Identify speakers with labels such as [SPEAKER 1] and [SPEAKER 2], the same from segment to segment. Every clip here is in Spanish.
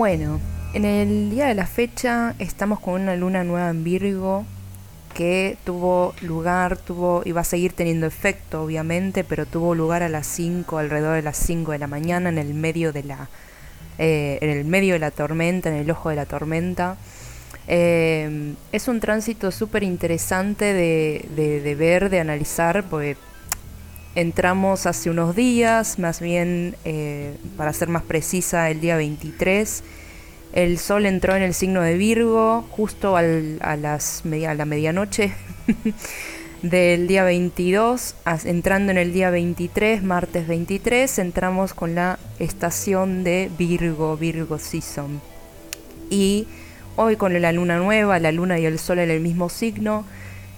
[SPEAKER 1] Bueno, en el día de la fecha estamos con una luna nueva en Virgo que tuvo lugar, tuvo y va a seguir teniendo efecto obviamente, pero tuvo lugar a las 5, alrededor de las 5 de la mañana en el medio de la eh, en el medio de la tormenta, en el ojo de la tormenta. Eh, es un tránsito súper interesante de, de, ver, de analizar, porque entramos hace unos días, más bien, eh, para ser más precisa, el día 23. El sol entró en el signo de Virgo justo a, las a la medianoche del día 22, entrando en el día 23, martes 23, entramos con la estación de Virgo, Virgo Season. Y hoy con la luna nueva, la luna y el sol en el mismo signo,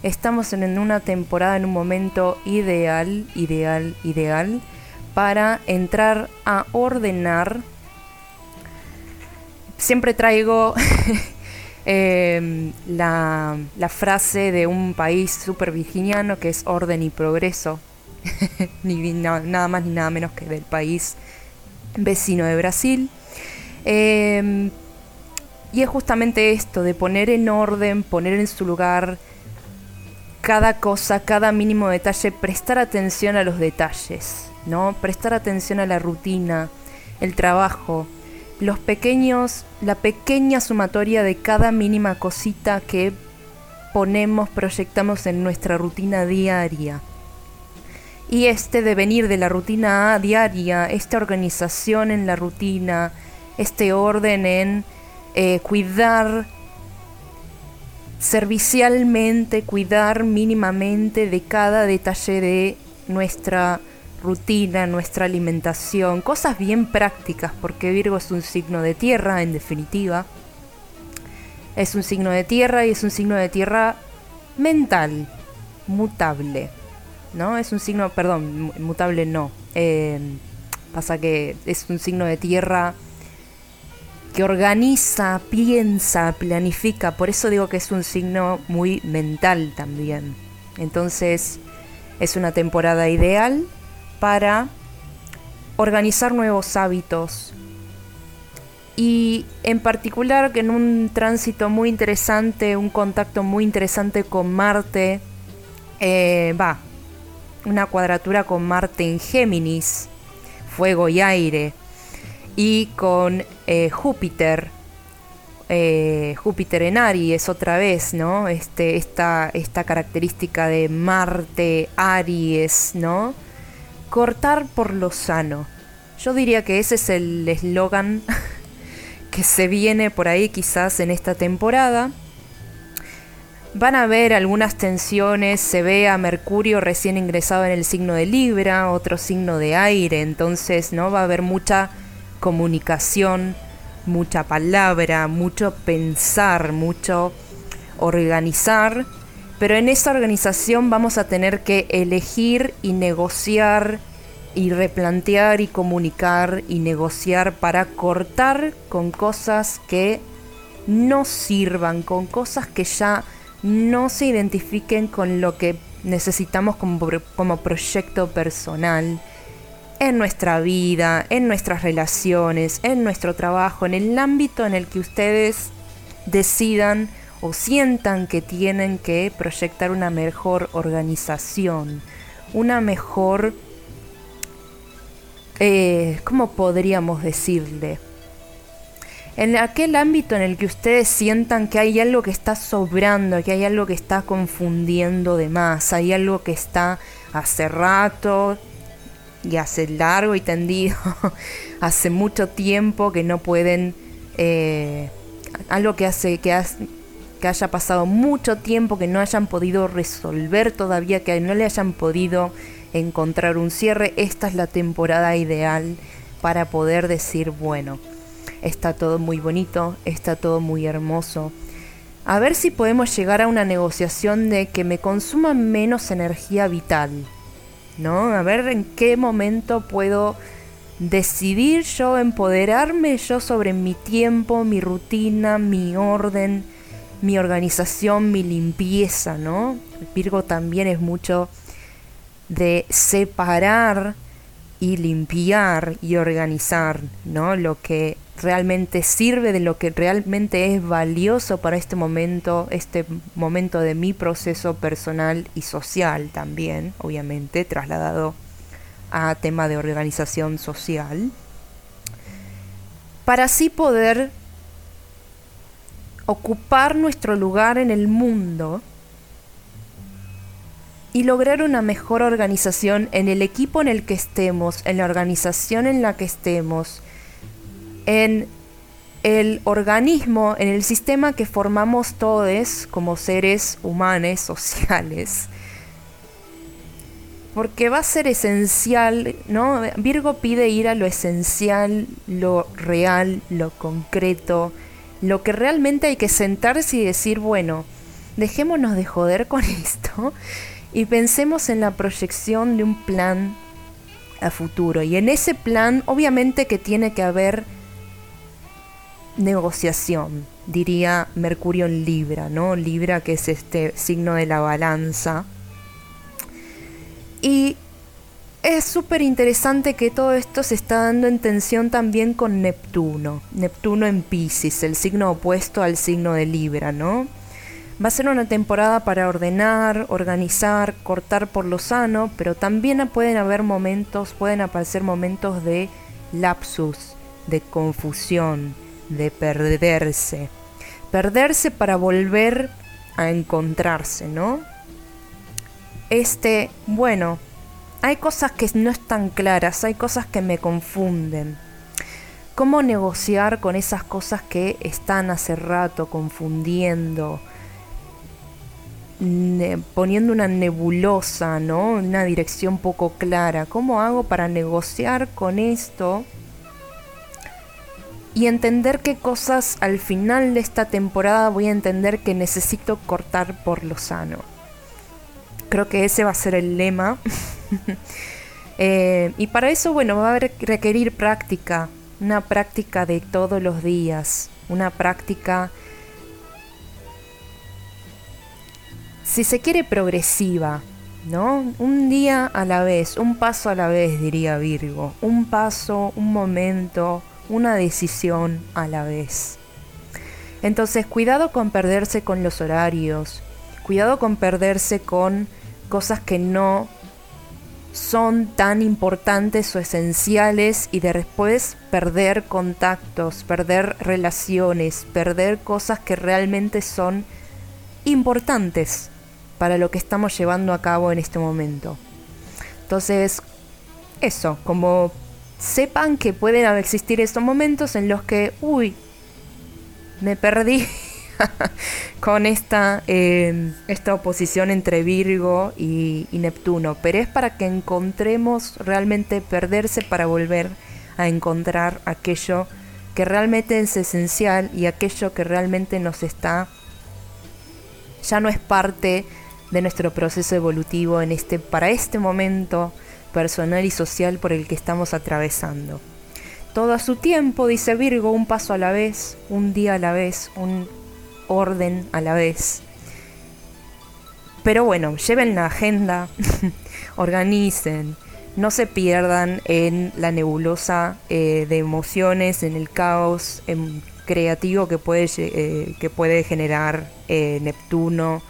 [SPEAKER 1] estamos en una temporada, en un momento ideal, ideal, ideal, para entrar a ordenar. Siempre traigo Em, la, frase de un país super virginiano que es orden y progreso, nada más ni nada menos que del país vecino de Brasil. Em, y es justamente esto, de poner en orden, poner en su lugar cada cosa, cada mínimo detalle, prestar atención a los detalles, ¿no? Prestar atención a la rutina, el trabajo, los pequeños, la pequeña sumatoria de cada mínima cosita que ponemos, proyectamos en nuestra rutina diaria. Y este devenir de la rutina diaria, esta organización en la rutina, este orden en eh, cuidar servicialmente, cuidar mínimamente de cada detalle de nuestra rutina, nuestra alimentación, cosas bien prácticas, porque Virgo es un signo de tierra, en definitiva. Es un signo de tierra y es un signo de tierra mental, mutable. ¿No? Es un signo, perdón, mutable no. Eh, pasa que es un signo de tierra que organiza, piensa, planifica. Por eso digo que es un signo muy mental también. Entonces, es una temporada ideal para organizar nuevos hábitos. Y en particular que en un tránsito muy interesante, un contacto muy interesante con Marte, eh, va, una cuadratura con Marte en Géminis, fuego y aire, y con eh, Júpiter, eh, Júpiter en Aries otra vez, ¿no? Este, esta, esta característica de Marte, Aries, ¿no? cortar por lo sano. Yo diría que ese es el eslogan que se viene por ahí quizás en esta temporada. Van a haber algunas tensiones, se ve a Mercurio recién ingresado en el signo de Libra, otro signo de aire, entonces no va a haber mucha comunicación, mucha palabra, mucho pensar, mucho organizar. Pero en esa organización vamos a tener que elegir y negociar y replantear y comunicar y negociar para cortar con cosas que no sirvan, con cosas que ya no se identifiquen con lo que necesitamos como, como proyecto personal en nuestra vida, en nuestras relaciones, en nuestro trabajo, en el ámbito en el que ustedes decidan o sientan que tienen que proyectar una mejor organización, una mejor, eh, ¿cómo podríamos decirle? En aquel ámbito en el que ustedes sientan que hay algo que está sobrando, que hay algo que está confundiendo de más, hay algo que está hace rato y hace largo y tendido, hace mucho tiempo que no pueden, eh, algo que hace, que que haya pasado mucho tiempo, que no hayan podido resolver todavía, que no le hayan podido encontrar un cierre, esta es la temporada ideal para poder decir, bueno, está todo muy bonito, está todo muy hermoso. A ver si podemos llegar a una negociación de que me consuma menos energía vital, ¿no? A ver en qué momento puedo decidir yo, empoderarme yo sobre mi tiempo, mi rutina, mi orden, mi organización, mi limpieza, ¿no? Virgo también es mucho de separar y limpiar y organizar, ¿no? Lo que realmente sirve, de lo que realmente es valioso para este momento, este momento de mi proceso personal y social también, obviamente, trasladado a tema de organización social, para así poder ocupar nuestro lugar en el mundo y lograr una mejor organización en el equipo en el que estemos, en la organización en la que estemos, en el organismo, en el sistema que formamos todos como seres humanos, sociales. Porque va a ser esencial, ¿no? Virgo pide ir a lo esencial, lo real, lo concreto, lo que realmente hay que sentarse y decir, bueno, dejémonos de joder con esto y pensemos en la proyección de un plan a futuro. Y en ese plan, obviamente que tiene que haber negociación, diría Mercurio en Libra, ¿no? Libra que es este signo de la balanza. Y es súper interesante que todo esto se está dando en tensión también con Neptuno. Neptuno en Pisces, el signo opuesto al signo de Libra, ¿no? Va a ser una temporada para ordenar, organizar, cortar por lo sano, pero también pueden haber momentos, pueden aparecer momentos de lapsus, de confusión, de perderse. Perderse para volver a encontrarse, ¿no? Este, bueno, hay cosas que no están claras, hay cosas que me confunden. ¿Cómo negociar con esas cosas que están hace rato confundiendo? poniendo una nebulosa, ¿no? Una dirección poco clara. ¿Cómo hago para negociar con esto y entender qué cosas al final de esta temporada voy a entender que necesito cortar por lo sano. Creo que ese va a ser el lema. Eh, y para eso, bueno, va a requerir práctica, una práctica de todos los días, una práctica, si se quiere, progresiva, ¿no? Un día a la vez, un paso a la vez, diría Virgo, un paso, un momento, una decisión a la vez. Entonces, cuidado con perderse con los horarios, cuidado con perderse con cosas que no son tan importantes o esenciales y de después perder contactos, perder relaciones, perder cosas que realmente son importantes para lo que estamos llevando a cabo en este momento. Entonces, eso, como sepan que pueden existir estos momentos en los que, uy, me perdí con esta, em, esta oposición entre Virgo y, y, Neptuno, pero es para que encontremos realmente perderse para volver a encontrar aquello que realmente es esencial y aquello que realmente nos está, ya no es parte de nuestro proceso evolutivo en este, para este momento personal y social por el que estamos atravesando. Todo a su tiempo, dice Virgo, un paso a la vez, un día a la vez, un orden a la vez. Pero bueno, lleven la agenda, organicen, no se pierdan en la nebulosa eh, de emociones, en el caos creativo que puede, eh, que puede generar eh, Neptuno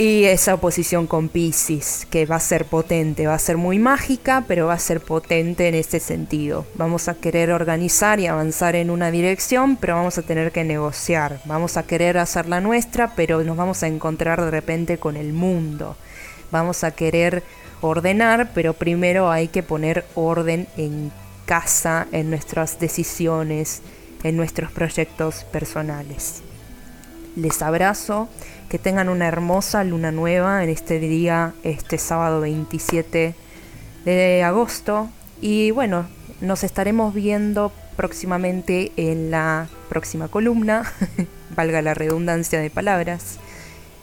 [SPEAKER 1] y esa oposición con Pisces, que va a ser potente, va a ser muy mágica, pero va a ser potente en este sentido. Vamos a querer organizar y avanzar en una dirección, pero vamos a tener que negociar. Vamos a querer hacer la nuestra, pero nos vamos a encontrar de repente con el mundo. Vamos a querer ordenar, pero primero hay que poner orden en casa, en nuestras decisiones, en nuestros proyectos personales. Les abrazo que tengan una hermosa luna nueva en este día, este sábado 27 de agosto. Y bueno, nos estaremos viendo próximamente en la próxima columna, valga la redundancia de palabras.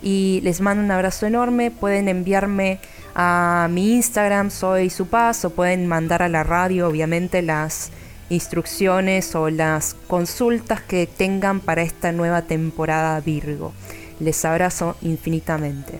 [SPEAKER 1] Y les mando un abrazo enorme. Pueden enviarme a mi Instagram, soy su paz, o pueden mandar a la radio, obviamente, las instrucciones o las consultas que tengan para esta nueva temporada Virgo. Les abrazo infinitamente.